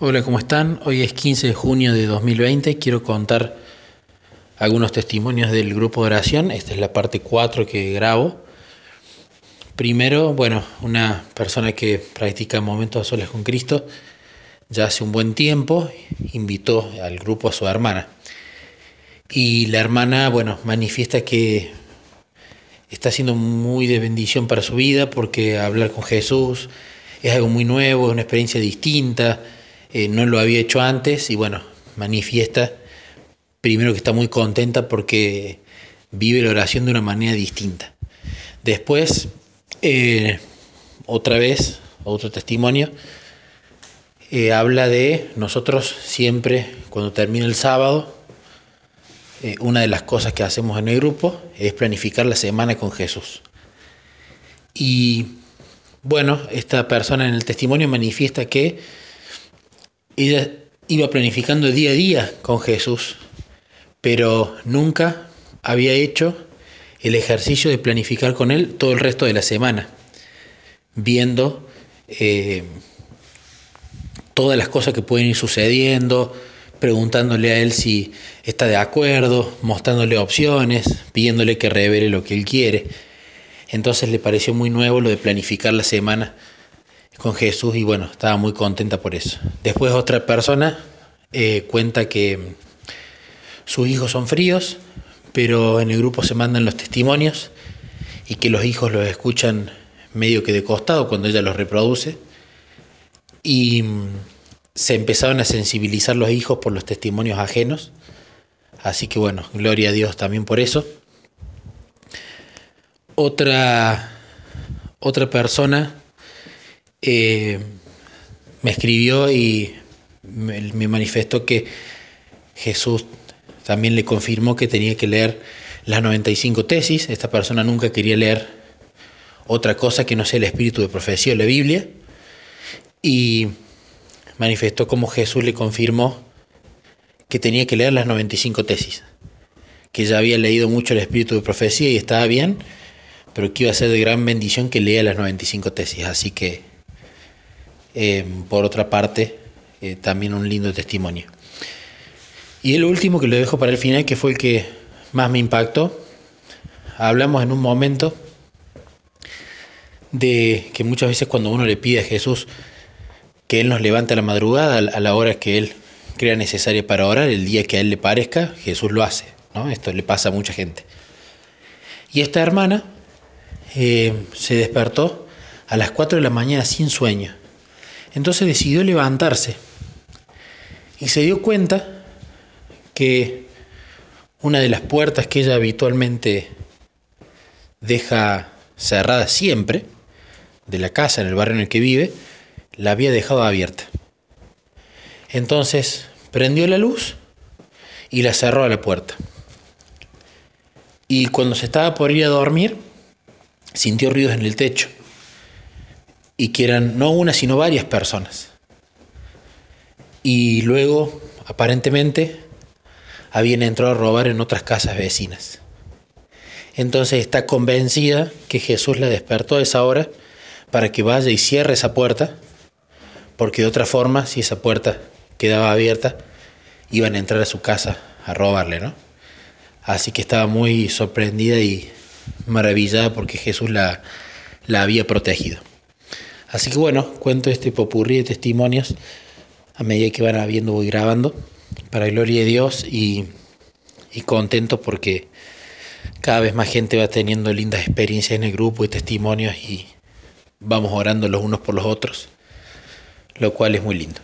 Hola, ¿cómo están? Hoy es 15 de junio de 2020. Quiero contar algunos testimonios del grupo de oración. Esta es la parte 4 que grabo. Primero, bueno, una persona que practica momentos a solas con Cristo ya hace un buen tiempo invitó al grupo a su hermana. Y la hermana, bueno, manifiesta que está siendo muy de bendición para su vida porque hablar con Jesús es algo muy nuevo, es una experiencia distinta, eh, no lo había hecho antes y bueno, manifiesta primero que está muy contenta porque vive la oración de una manera distinta. Después, eh, otra vez, otro testimonio, eh, habla de nosotros siempre, cuando termina el sábado, una de las cosas que hacemos en el grupo es planificar la semana con Jesús. Y bueno, esta persona en el testimonio manifiesta que ella iba planificando día a día con Jesús, pero nunca había hecho el ejercicio de planificar con Él todo el resto de la semana, viendo eh, todas las cosas que pueden ir sucediendo, preguntándole a él si está de acuerdo, mostrándole opciones, pidiéndole que revele lo que él quiere. Entonces le pareció muy nuevo lo de planificar la semana con Jesús y bueno, estaba muy contenta por eso. Después otra persona eh, cuenta que sus hijos son fríos, pero en el grupo se mandan los testimonios y que los hijos los escuchan medio que de costado cuando ella los reproduce. Y se empezaron a sensibilizar los hijos por los testimonios ajenos. Así que bueno, gloria a Dios también por eso. Otra, otra persona eh, me escribió y me, me manifestó que Jesús también le confirmó que tenía que leer las 95 tesis. Esta persona nunca quería leer otra cosa que no sea el espíritu de profecía o la Biblia. Y manifestó como Jesús le confirmó que tenía que leer las 95 tesis, que ya había leído mucho el espíritu de profecía y estaba bien, pero que iba a ser de gran bendición que lea las 95 tesis. Así que, eh, por otra parte, eh, también un lindo testimonio. Y el último que lo dejo para el final, que fue el que más me impactó, hablamos en un momento de que muchas veces cuando uno le pide a Jesús que Él nos levante a la madrugada a la hora que Él crea necesaria para orar, el día que a Él le parezca, Jesús lo hace. ¿no? Esto le pasa a mucha gente. Y esta hermana eh, se despertó a las 4 de la mañana sin sueño. Entonces decidió levantarse y se dio cuenta que una de las puertas que ella habitualmente deja cerrada siempre, de la casa en el barrio en el que vive, la había dejado abierta. Entonces prendió la luz y la cerró a la puerta. Y cuando se estaba por ir a dormir, sintió ruidos en el techo. Y que eran no una, sino varias personas. Y luego, aparentemente, habían entrado a robar en otras casas vecinas. Entonces está convencida que Jesús la despertó a esa hora para que vaya y cierre esa puerta porque de otra forma, si esa puerta quedaba abierta, iban a entrar a su casa a robarle, ¿no? Así que estaba muy sorprendida y maravillada porque Jesús la, la había protegido. Así que bueno, cuento este popurrí de testimonios a medida que van habiendo voy grabando, para gloria de Dios y, y contento porque cada vez más gente va teniendo lindas experiencias en el grupo y testimonios y vamos orando los unos por los otros lo cual es muy lindo.